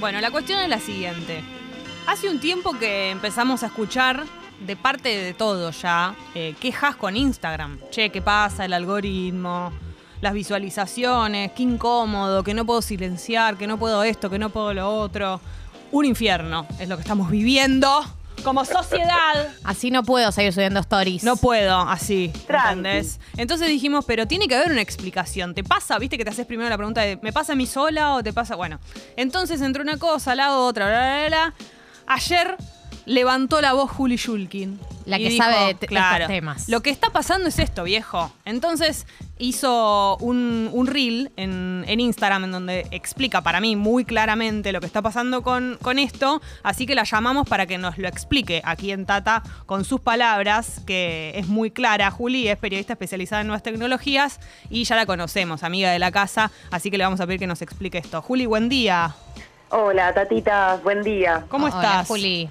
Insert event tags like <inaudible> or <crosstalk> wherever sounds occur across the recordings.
Bueno, la cuestión es la siguiente. Hace un tiempo que empezamos a escuchar de parte de todo ya eh, quejas con Instagram. Che, ¿qué pasa? El algoritmo, las visualizaciones, qué incómodo, que no puedo silenciar, que no puedo esto, que no puedo lo otro. Un infierno es lo que estamos viviendo como sociedad. Así no puedo seguir subiendo stories. No puedo, así. ¿entendés? Entonces dijimos, pero tiene que haber una explicación. ¿Te pasa? ¿Viste que te haces primero la pregunta de, ¿me pasa a mí sola o te pasa? Bueno, entonces entre una cosa, la otra, bla, bla, bla, bla. Ayer levantó la voz Juli Shulkin. La que dijo, sabe de claro, estos temas. Lo que está pasando es esto, viejo. Entonces hizo un, un reel en, en Instagram en donde explica para mí muy claramente lo que está pasando con, con esto. Así que la llamamos para que nos lo explique aquí en Tata con sus palabras, que es muy clara. Juli es periodista especializada en nuevas tecnologías y ya la conocemos, amiga de la casa. Así que le vamos a pedir que nos explique esto. Juli, buen día. Hola, tatitas, buen día. ¿Cómo Hola, estás? Juli.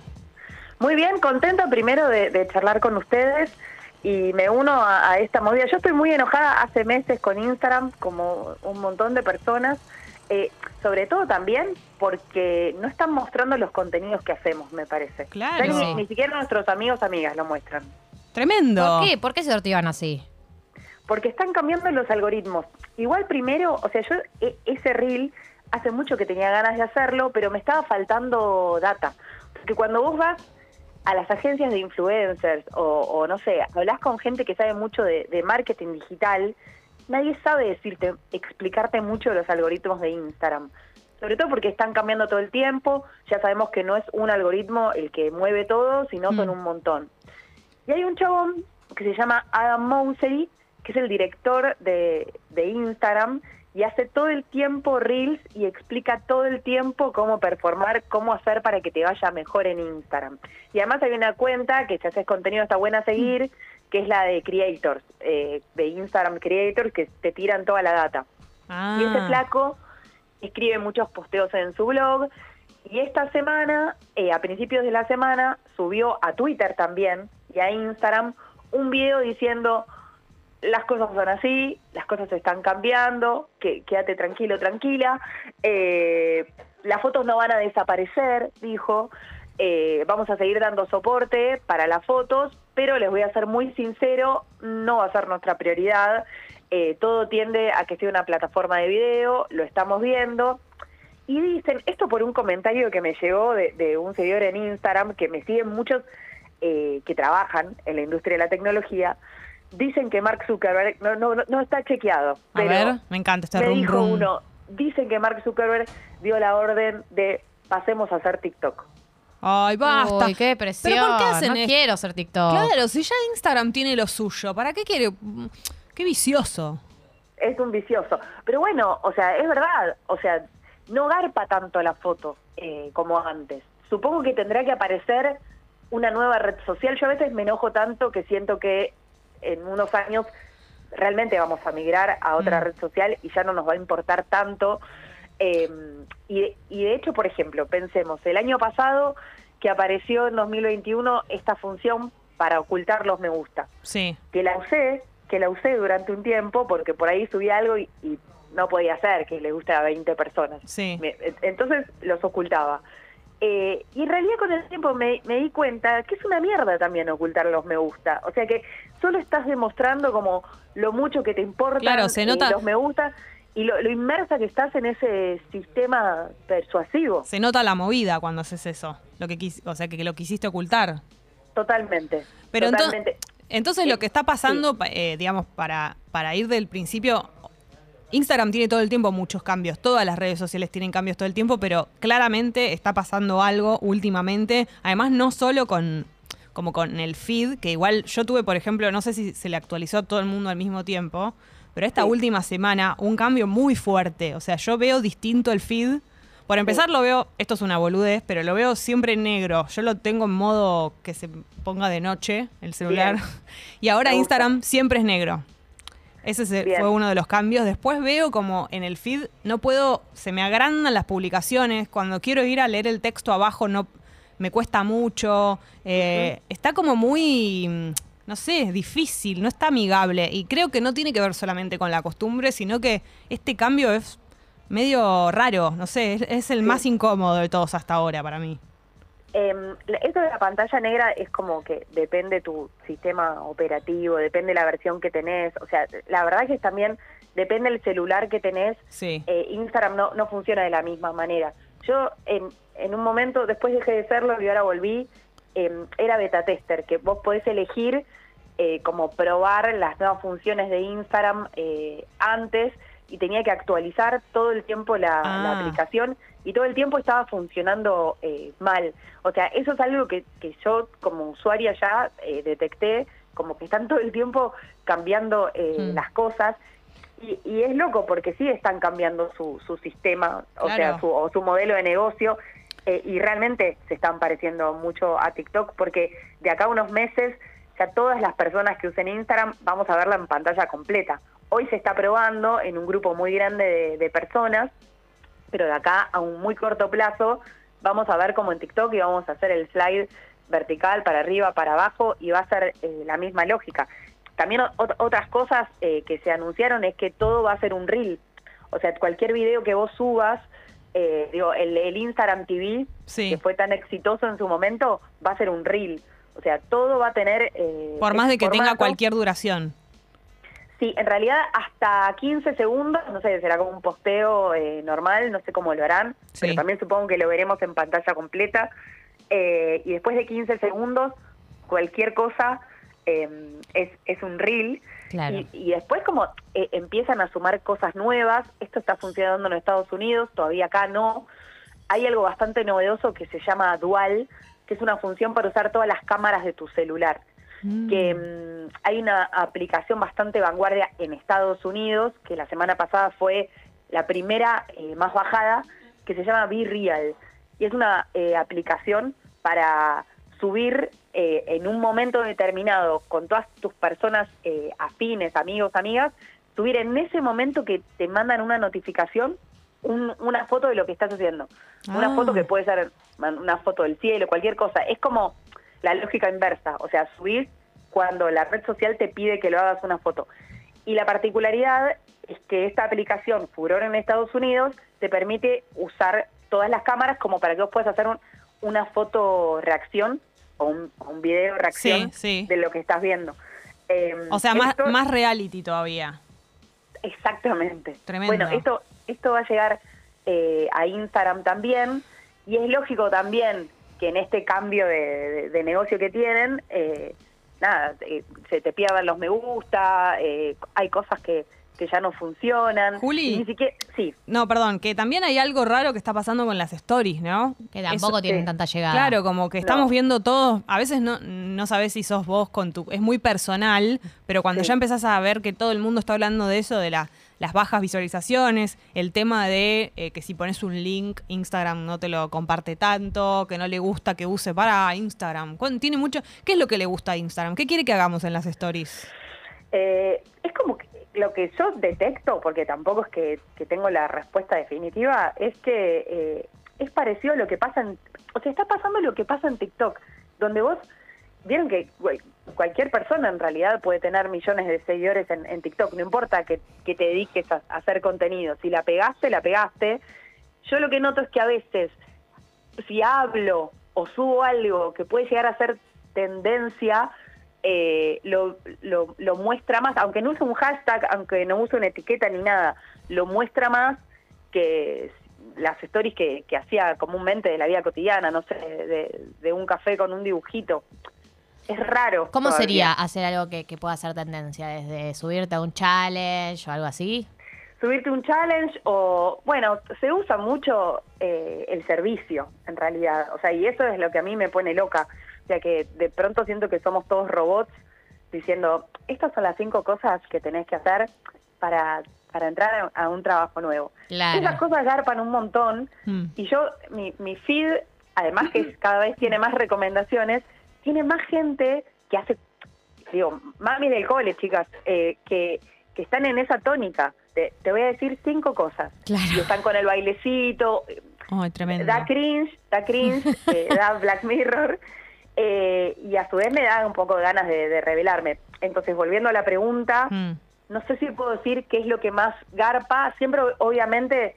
Muy bien, contenta primero de, de charlar con ustedes y me uno a, a esta movida. Yo estoy muy enojada hace meses con Instagram, como un montón de personas, eh, sobre todo también porque no están mostrando los contenidos que hacemos, me parece. Claro. Ya ni, Sí. ni siquiera nuestros amigos, amigas lo muestran. Tremendo. ¿Por qué? ¿Por qué se sortivan así? Porque están cambiando los algoritmos. Igual primero, o sea, yo e- ese reel hace mucho que tenía ganas de hacerlo, pero me estaba faltando data. Porque cuando vos vas a las agencias de influencers o, o no sé, hablas con gente que sabe mucho de, de marketing digital, nadie sabe decirte, explicarte mucho de los algoritmos de Instagram. Sobre todo porque están cambiando todo el tiempo, ya sabemos que no es un algoritmo el que mueve todo, sino son Mm. un montón. Y hay un chabón que se llama Adam Mosseri, que es el director de, de Instagram, y hace todo el tiempo reels y explica todo el tiempo cómo performar, cómo hacer para que te vaya mejor en Instagram. Y además hay una cuenta que si haces contenido está buena a seguir, que es la de Creators, eh, de Instagram Creators, que te tiran toda la data. Ah. Y ese flaco escribe muchos posteos en su blog. Y esta semana, eh, a principios de la semana, subió a Twitter también y a Instagram un video diciendo las cosas son así, las cosas están cambiando, que, quédate tranquilo, tranquila, eh, las fotos no van a desaparecer, dijo, eh, vamos a seguir dando soporte para las fotos, pero les voy a ser muy sincero, no va a ser nuestra prioridad, eh, todo tiende a que sea una plataforma de video, lo estamos viendo, y dicen, esto por un comentario que me llegó de, de un seguidor en Instagram, que me siguen muchos eh, que trabajan en la industria de la tecnología, dicen que Mark Zuckerberg, no, no, no- está chequeado, A pero ver, me encanta este me rum dijo rum. uno, dicen que Mark Zuckerberg dio la orden de pasemos a hacer TikTok. Ay, basta. Uy, qué depresión. ¿Pero por qué hacen no esto? quiero ser TikTok. Claro, si ya Instagram tiene lo suyo, ¿para qué quiere? Qué vicioso. Es un vicioso. Pero bueno, o sea, es verdad, o sea, no garpa tanto la foto eh, como antes. Supongo que tendrá que aparecer una nueva red social. Yo a veces me enojo tanto que siento que en unos años realmente vamos a migrar a otra Mm. red social y ya no nos va a importar tanto. Eh, y, y de hecho, por ejemplo, pensemos, el año pasado que apareció en 2021 esta función para ocultar los me gusta Sí. que la usé, que la usé durante un tiempo porque por ahí subí algo y, y no podía hacer que le guste a 20 personas. Sí. Me- entonces los ocultaba. Eh, y en realidad con el tiempo me, me di cuenta que es una mierda también ocultar los me gusta. O sea que solo estás demostrando como lo mucho que te importa Claro, se nota- los me gusta y lo, lo inmersa que estás en ese sistema persuasivo. Se nota la movida cuando haces eso. Lo que quis- o sea, que lo quisiste ocultar. Totalmente. Pero ento- totalmente. entonces lo que está pasando, pa- eh, digamos, para, para ir del principio, Instagram tiene todo el tiempo muchos cambios, todas las redes sociales tienen cambios todo el tiempo, pero claramente está pasando algo últimamente, además no solo con como con el feed, que igual yo tuve, por ejemplo, no sé si se le actualizó a todo el mundo al mismo tiempo, pero esta Sí. última semana un cambio muy fuerte, o sea, yo veo distinto el feed. Por empezar lo veo, esto es una boludez, pero lo veo siempre en negro. Yo lo tengo en modo que se ponga de noche el celular. Bien. <laughs> Y ahora. Instagram siempre es negro. Ese se- fue uno de los cambios. Después veo como en el feed no puedo, se me agrandan las publicaciones. Cuando quiero ir a leer el texto abajo no me cuesta mucho. Eh, Está como muy, mm, no sé, difícil, no está amigable. Y creo que no tiene que ver solamente con la costumbre, sino que este cambio es medio raro, no sé, es, es el más incómodo de todos hasta ahora para mí. La- esto de la pantalla negra es como que depende tu sistema operativo, depende la versión que tenés, o sea, la verdad que también depende el celular que tenés, Sí. eh, Instagram no, no funciona de la misma manera. Yo en, en un momento, después dejé de serlo y ahora volví, em, era beta tester, que vos podés elegir eh, como probar las nuevas funciones de Instagram eh, antes y tenía que actualizar todo el tiempo la, Ah. la aplicación y todo el tiempo estaba funcionando eh, mal. O sea, eso es algo que, que yo como usuaria ya eh, detecté, como que están <laughs> todo el tiempo cambiando eh, Mm. las cosas. Y, y es loco porque sí están cambiando su, su sistema, o Claro. sea, su, o su modelo de negocio, eh, y realmente se están pareciendo mucho a TikTok, porque de acá a unos meses ya todas las personas que usen Instagram vamos a verla en pantalla completa. Hoy se está probando en un grupo muy grande de, de personas, pero de acá a un muy corto plazo vamos a ver como en TikTok y vamos a hacer el slide vertical para arriba, para abajo y va a ser eh, la misma lógica. También ot- otras cosas eh, que se anunciaron es que todo va a ser un reel. O sea, cualquier video que vos subas, eh, digo, el, el Instagram TV, Sí. que fue tan exitoso en su momento, va a ser un reel. O sea, todo va a tener... Por más de que ese tenga cualquier duración. Sí, en realidad hasta 15 segundos, no sé, será como un posteo eh, normal, no sé cómo lo harán, Sí. pero también supongo que lo veremos en pantalla completa. Eh, y después de 15 segundos, cualquier cosa eh, es, es un reel. Claro. Y, y después como empiezan a sumar cosas nuevas, esto está funcionando en Estados Unidos, todavía acá no. Hay algo bastante novedoso que se llama Dual, que es una función para usar todas las cámaras de tu celular que mm, hay una aplicación bastante vanguardia en Estados Unidos, que la semana pasada fue la primera eh, más bajada, que se llama Be Real. Y es una eh, aplicación para subir eh, en un momento determinado con todas tus personas eh, afines, amigos, amigas, subir en ese momento que te mandan una notificación un- una foto de lo que estás haciendo. Una Ah. foto que puede ser una foto del cielo, cualquier cosa. Es como la lógica inversa, o sea, subir cuando la red social te pide que lo hagas una foto. Y la particularidad es que esta aplicación, Furor en Estados Unidos, te permite usar todas las cámaras como para que vos puedas hacer un- una foto reacción o un, video reacción Sí, sí. de lo que estás viendo. Eh, O sea, más, más reality todavía. Exactamente. Tremendo. Bueno, esto, esto va a llegar eh, a Instagram también y es lógico también que en este cambio de, de- de negocio que tienen, eh, nada, eh, se te pierdan los me gusta, eh, hay cosas que, que ya no funcionan. Juli. Ni siquiera, sí, No, perdón, que también hay algo raro que está pasando con las stories, ¿no? Que tampoco Eso- tienen sí. tanta llegada. Claro, como que estamos No. viendo todos, a veces no, no sabes si sos vos con tu... Es muy personal, pero cuando Sí. ya empezás a ver que todo el mundo está hablando de eso, de la- las bajas visualizaciones, el tema de eh, que si pones un link, Instagram no te lo comparte tanto, que no le gusta que use para Instagram. ¿Cuán- Tiene mucho... ¿Qué es lo que le gusta a Instagram? ¿Qué quiere que hagamos en las stories? Eh, es como que lo que yo detecto, porque tampoco es que, que tengo la respuesta definitiva, es que eh, es parecido a lo que pasa en... O sea, está pasando lo que pasa en TikTok, donde vos... Vieron que cualquier persona en realidad puede tener millones de seguidores en, TikTok, no importa que, te dediques a, a hacer contenido, si la pegaste, la pegaste. Yo lo que noto es que a veces si hablo o subo algo que puede llegar a ser tendencia, eh, lo, lo, muestra más, aunque no use un hashtag, aunque no use una etiqueta ni nada, lo muestra más que las stories que, que hacía comúnmente de la vida cotidiana, no sé, de un café con un dibujito. Es raro. ¿Cómo todavía. sería hacer algo que, que pueda ser tendencia? ¿Desde subirte a un challenge o algo así? subirte un challenge o, bueno, se usa mucho eh, el servicio, en realidad. O sea, y eso es lo que a mí me pone loca. O sea, que de pronto siento que somos todos robots diciendo, estas son las cinco cosas que tenés que hacer para, para entrar a, a un trabajo nuevo. Claro. Esas cosas garpan un montón Mm. y yo, mi, mi feed, además que cada vez tiene más recomendaciones, tiene más gente que hace, digo, mamis del cole, chicas, eh, que, que están en esa tónica. Te, te voy a decir cinco cosas. Claro. Y están con el bailecito, Ay, tremendo. da cringe, da cringe, <laughs> eh, da Black Mirror, eh, y a su vez me da un poco de ganas de, de revelarme. Entonces, volviendo a la pregunta, Mm. no sé si puedo decir qué es lo que más garpa. Siempre, obviamente,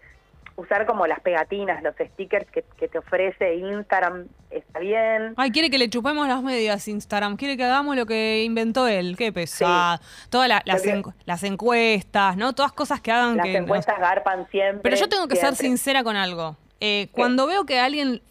usar como las pegatinas, los stickers que, que te ofrece Instagram, está bien. Ay, quiere que le chupemos las medias Instagram, quiere que hagamos lo que inventó él, qué pesada. Todas la- las, encu- las encuestas, ¿no? Todas cosas que hagan Las que... encuestas garpan siempre. Pero yo tengo que ser sincera con algo. Eh, cuando veo que alguien,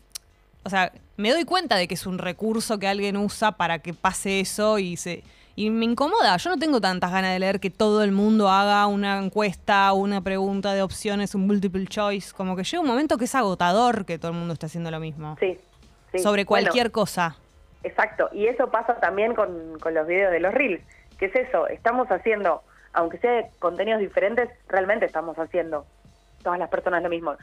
o sea, me doy cuenta de que es un recurso que alguien usa para que pase eso y se y me incomoda. Yo no tengo tantas ganas de leer que todo el mundo haga una encuesta, una pregunta de opciones, un multiple choice. Como que llega un momento que es agotador que todo el mundo esté haciendo lo mismo. Sí, sí. Sobre Bueno, cualquier cosa. Exacto, y eso pasa también con, con los videos de los reels, que es eso, estamos haciendo, aunque sea de contenidos diferentes, realmente estamos haciendo todas las personas lo mismo.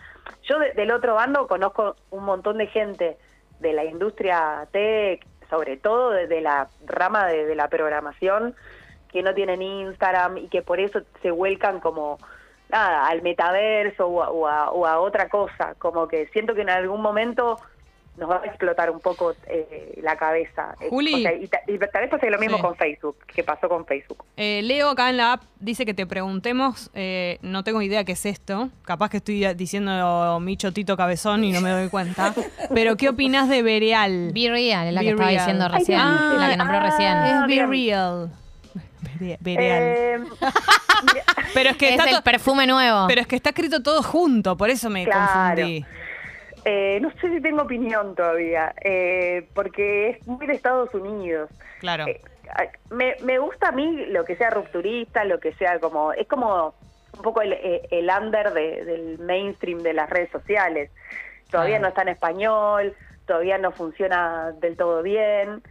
Yo de- del otro bando conozco un montón de gente de la industria tech, sobre todo de, de la rama de, la programación, que no tienen Instagram y que por eso se vuelcan como nada al metaverso o a otra cosa, como que siento que en algún momento nos va a explotar un poco eh, la cabeza. Eh, Juli. o sea, y, ta- y tal vez pase lo mismo Sí. con Facebook, que pasó con Facebook. Eh, Leo acá en la app dice que te preguntemos, eh, no tengo idea qué es esto, capaz que estoy diciendo Micho Tito Cabezón y no me doy cuenta, <laughs> pero ¿qué opinas de Bereal? Be Real, es la Be que estaba Real. diciendo Ay, recién, ah, la que nombró ah, recién. Es Be. Real. Eh, <laughs> pero es que es está el perfume nuevo. pero es que está escrito todo junto, por eso me Claro. confundí. Eh, no sé si tengo opinión todavía, eh, porque es muy de Estados Unidos. Claro. Eh, me, me gusta a mí lo que sea rupturista, lo que sea como... Es como un poco el, eh, el under de- del mainstream de las redes sociales. Todavía Claro. no está en español, todavía no funciona del todo bien,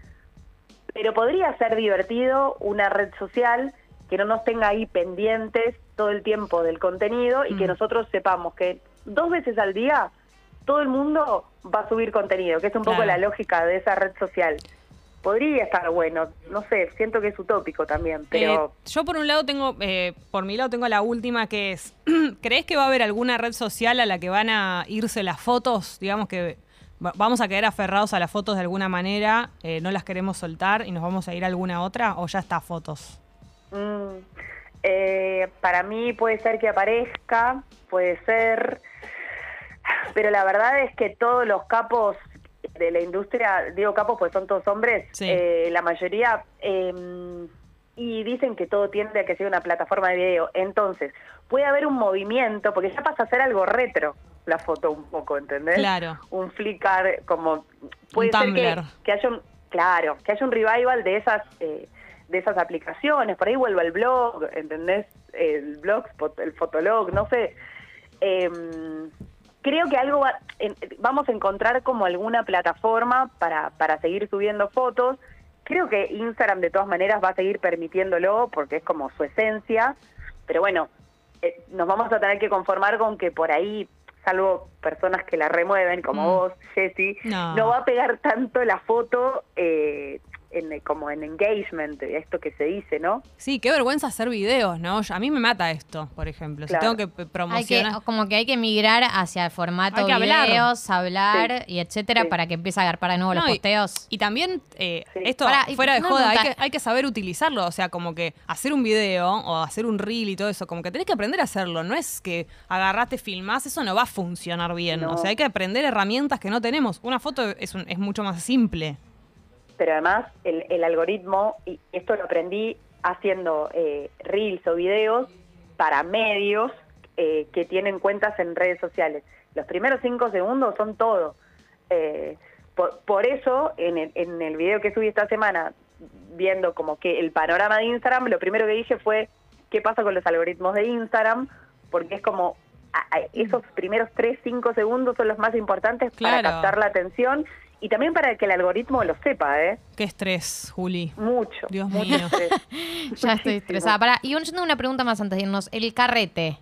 pero podría ser divertido una red social que no nos tenga ahí pendientes todo el tiempo del contenido y que Mm. nosotros sepamos que dos veces al día todo el mundo va a subir contenido, que es un poco Claro. la lógica de esa red social. Podría estar bueno, no sé, siento que es utópico también, pero Eh, yo por un lado tengo, eh, por mi lado tengo la última que es, <clears throat> ¿crees que va a haber alguna red social a la que van a irse las fotos? Digamos que va- vamos a quedar aferrados a las fotos de alguna manera, eh, no las queremos soltar y nos vamos a ir a alguna otra o ya está fotos. mm, eh, para mí puede ser que aparezca, puede ser, pero la verdad es que todos los capos de la industria, digo capos pues son todos hombres, Sí. eh, la mayoría, eh, y dicen que todo tiende a que sea una plataforma de video. Entonces, puede haber un movimiento, porque ya pasa a ser algo retro la foto un poco, ¿entendés? Claro. Un Flickr, como puede Un ser que, Tumblr. que haya un, claro, que haya un revival de esas eh, de esas aplicaciones, por ahí vuelva el blog, ¿entendés? El blog, el fotolog, no sé. Creo que algo va- en- vamos a encontrar como alguna plataforma para, para seguir subiendo fotos. Creo que Instagram de todas maneras va a seguir permitiéndolo porque es como su esencia, pero bueno, eh, nos vamos a tener que conformar con que por ahí, salvo personas que la remueven, como Mm. vos, Jessy, No. no. va a pegar tanto la foto eh, en, como en engagement, esto que se dice, ¿no? Sí, qué vergüenza hacer videos, ¿no? Yo- A mí me mata esto, por ejemplo. Si tengo que p- Hay que, promocionar... como que hay que migrar hacia el formato hablar. videos, hablar y etcétera Sí. para que empiece a agarpar de nuevo los No, posteos. Y también, eh, Sí. esto Pará, fuera de joda, hay que, hay que saber utilizarlo. O sea, como que hacer un video o hacer un reel y todo eso, como que tenés que aprender a hacerlo. No es que agarrate, filmás, eso no va a funcionar bien. No. O sea, hay que aprender herramientas que no tenemos. Una foto es, un- es mucho más simple. Pero además el, el algoritmo, y esto lo aprendí haciendo eh, reels o videos para medios eh, que tienen cuentas en redes sociales. Los primeros cinco segundos son todo. Eh, por, por eso, en el, en el video que subí esta semana, viendo como que el panorama de Instagram, lo primero que dije fue, ¿qué pasa con los algoritmos de Instagram? Porque es como, esos primeros tres, cinco segundos son los más importantes Claro. para captar la atención y también para que el algoritmo lo sepa, ¿eh? Qué estrés, Juli. Mucho. Dios mucho mío. estrés. <laughs> Ya estoy estresada. Pará, y yo tengo una pregunta más antes de irnos. El carrete.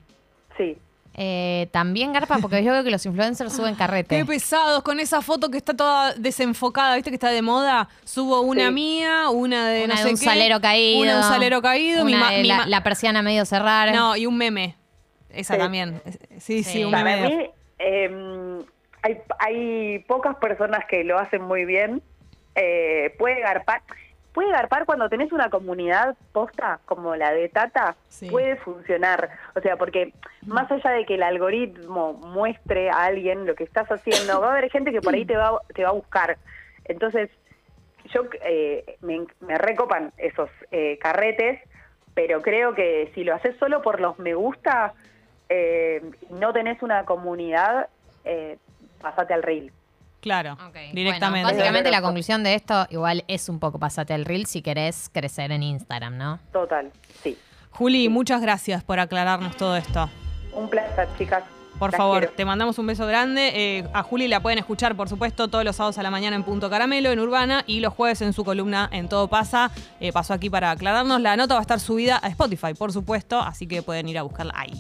Sí. Eh, También garpa, porque yo veo que los influencers suben carrete. Qué pesados con esa foto que está toda desenfocada, ¿viste que está de moda? Subo una Sí. mía, una de una no de sé un qué, salero caído. Una de un salero caído, mi una de mi la, ma- la persiana medio cerrar. No, y un meme. Esa Sí. también. Sí, sí, Sí. un Para meme. mí, eh, hay, hay pocas personas que lo hacen muy bien. Eh, puede garpar. puede garpar cuando tenés una comunidad posta como la de Tata, Sí. puede funcionar. O sea, porque más allá de que el algoritmo muestre a alguien lo que estás haciendo, va a haber gente que por ahí te va, te va a buscar. Entonces, yo eh, me, me recopan esos eh, carretes, pero creo que si lo haces solo por los me gusta eh, no tenés una comunidad, eh, pasate al reel. Claro, directamente. Bueno, básicamente la conclusión de esto igual es un poco pasate el reel si querés crecer en Instagram, ¿no? Total, sí. Juli, muchas gracias por aclararnos todo esto. Un placer, chicas. Por Las favor, quiero. te mandamos un beso grande. Eh, a Juli la pueden escuchar, por supuesto, todos los sábados a la mañana en Punto Caramelo, en Urbana, y los jueves en su columna en Todo Pasa. Eh, pasó aquí para aclararnos. La nota va a estar subida a Spotify, por supuesto, así que pueden ir a buscarla ahí.